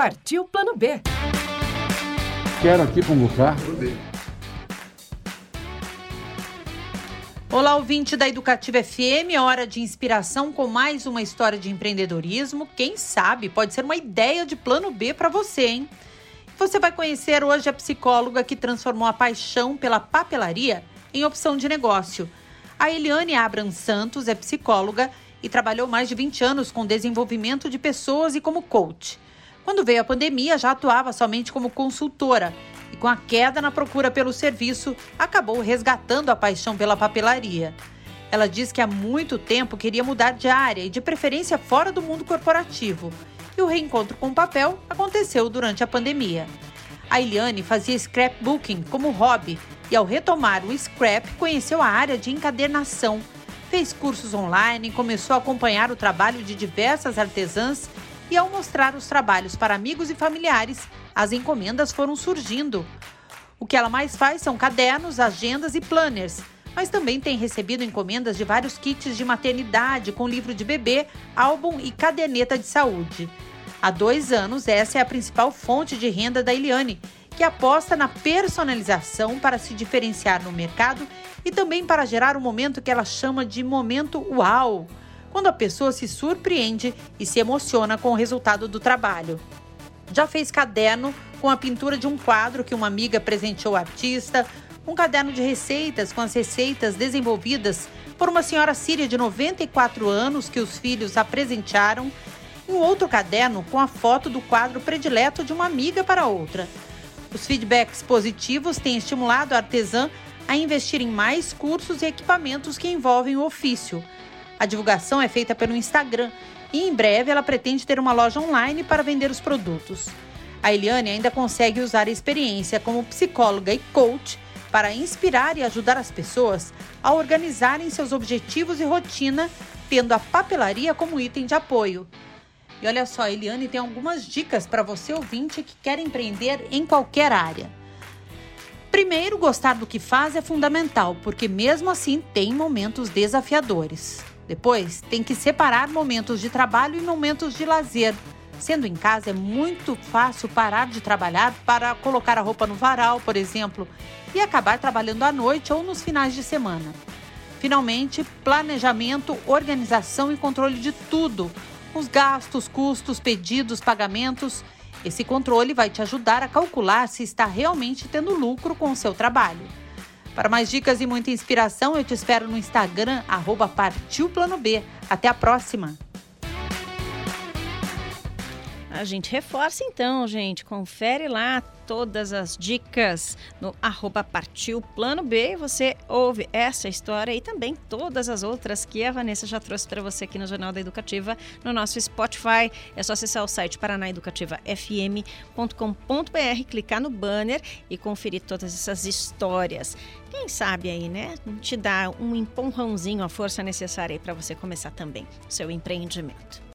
Partiu Plano B. Quero aqui convocar. Olá, ouvinte da Educativa FM, hora de inspiração com mais uma história de empreendedorismo. Quem sabe pode ser uma ideia de plano B para você, hein? Você vai conhecer hoje a psicóloga que transformou a paixão pela papelaria em opção de negócio. A Eliane Abram Santos é psicóloga e trabalhou mais de 20 anos com desenvolvimento de pessoas e como coach. Quando veio a pandemia, já atuava somente como consultora e, com a queda na procura pelo serviço, acabou resgatando a paixão pela papelaria. Ela diz que há muito tempo queria mudar de área e, de preferência, fora do mundo corporativo. E o reencontro com o papel aconteceu durante a pandemia. A Eliane fazia scrapbooking como hobby e, ao retomar o scrap, conheceu a área de encadernação. Fez cursos online, começou a acompanhar o trabalho de diversas artesãs e, ao mostrar os trabalhos para amigos e familiares, as encomendas foram surgindo. O que ela mais faz são cadernos, agendas e planners, mas também tem recebido encomendas de vários kits de maternidade com livro de bebê, álbum e caderneta de saúde. Há dois anos, essa é a principal fonte de renda da Eliane, que aposta na personalização para se diferenciar no mercado e também para gerar um momento que ela chama de momento uau quando a pessoa se surpreende e se emociona com o resultado do trabalho. Já fez caderno com a pintura de um quadro que uma amiga presenteou ao artista, um caderno de receitas com as receitas desenvolvidas por uma senhora síria de 94 anos que os filhos a presentearam, um outro caderno com a foto do quadro predileto de uma amiga para outra. Os feedbacks positivos têm estimulado a artesã a investir em mais cursos e equipamentos que envolvem o ofício. A divulgação é feita pelo Instagram e em breve ela pretende ter uma loja online para vender os produtos. A Eliane ainda consegue usar a experiência como psicóloga e coach para inspirar e ajudar as pessoas a organizarem seus objetivos e rotina, tendo a papelaria como item de apoio. E olha só, a Eliane tem algumas dicas para você ouvinte que quer empreender em qualquer área. Primeiro, gostar do que faz é fundamental, porque mesmo assim tem momentos desafiadores. Depois, tem que separar momentos de trabalho e momentos de lazer. Sendo em casa, é muito fácil parar de trabalhar para colocar a roupa no varal, por exemplo, e acabar trabalhando à noite ou nos finais de semana. Finalmente, planejamento, organização e controle de tudo: os gastos, custos, pedidos, pagamentos. Esse controle vai te ajudar a calcular se está realmente tendo lucro com o seu trabalho. Para mais dicas e muita inspiração, eu te espero no Instagram, arroba Partiu Plano B. Até a próxima! A gente reforça então, gente. Confere lá todas as dicas no arroba Partiu Plano B. Você ouve essa história e também todas as outras que a Vanessa já trouxe para você aqui no Jornal da Educativa, no nosso Spotify. É só acessar o site paranaeducativafm.com.br, clicar no banner e conferir todas essas histórias. Quem sabe aí, né? Te dá um empurrãozinho, a força necessária para você começar também o seu empreendimento.